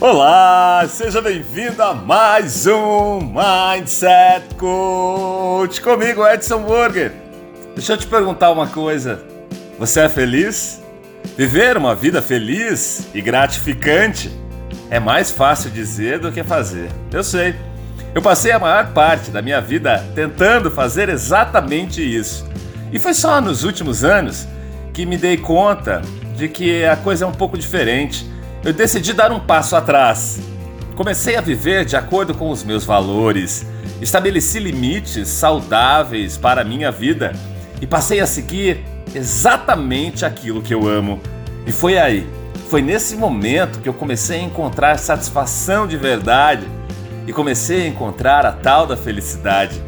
Olá, seja bem-vindo a mais um Mindset Coach comigo, Edson Burger. Deixa eu te perguntar uma coisa: você é feliz? Viver uma vida feliz e gratificante é mais fácil dizer do que fazer. Eu sei. Eu passei a maior parte da minha vida tentando fazer exatamente isso. E foi só nos últimos anos que me dei conta de que a coisa é um pouco diferente. Eu decidi dar um passo atrás. Comecei a viver de acordo com os meus valores, estabeleci limites saudáveis para a minha vida e passei a seguir exatamente aquilo que eu amo. E foi aí, foi nesse momento que eu comecei a encontrar satisfação de verdade e comecei a encontrar a tal da felicidade.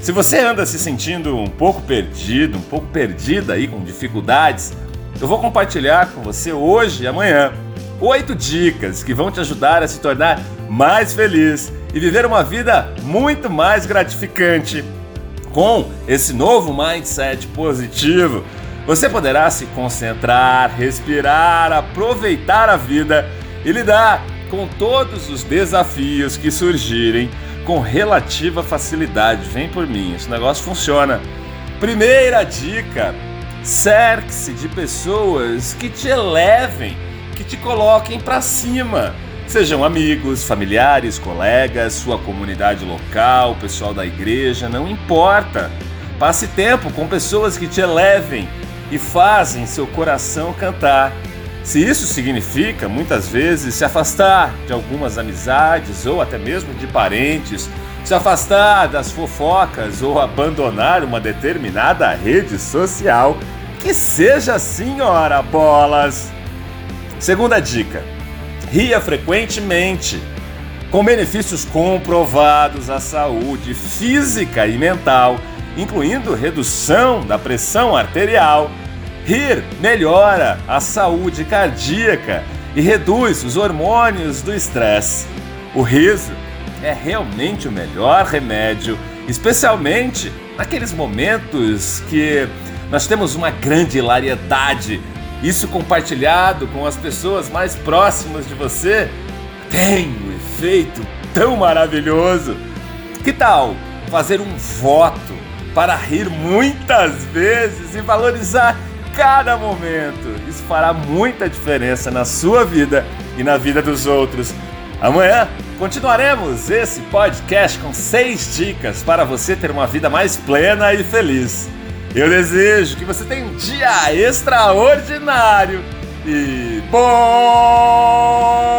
Se você anda se sentindo um pouco perdido, um pouco perdida aí com dificuldades, eu vou compartilhar com você hoje e amanhã oito dicas que vão te ajudar a se tornar mais feliz e viver uma vida muito mais gratificante. Com esse novo mindset positivo, você poderá se concentrar, respirar, aproveitar a vida e lidar com todos os desafios que surgirem com relativa facilidade. Vem por mim, esse negócio funciona. Primeira dica: cerque-se de pessoas que te elevem, que te coloquem para cima. Sejam amigos, familiares, colegas, sua comunidade local, pessoal da igreja, não importa. Passe tempo com pessoas que te elevem e fazem seu coração cantar. Se isso significa, muitas vezes, se afastar de algumas amizades ou até mesmo de parentes, se afastar das fofocas ou abandonar uma determinada rede social, que seja assim, ora bolas! Segunda dica: ria frequentemente. Com benefícios comprovados à saúde física e mental, incluindo redução da pressão arterial Rir melhora a saúde cardíaca e reduz os hormônios do estresse. O riso é realmente o melhor remédio, especialmente naqueles momentos que nós temos uma grande hilariedade. Isso compartilhado com as pessoas mais próximas de você tem um efeito tão maravilhoso. Que tal fazer um voto para rir muitas vezes e valorizar cada momento. Isso fará muita diferença na sua vida e na vida dos outros. Amanhã continuaremos esse podcast com seis dicas para você ter uma vida mais plena e feliz. Eu desejo que você tenha um dia extraordinário e bom!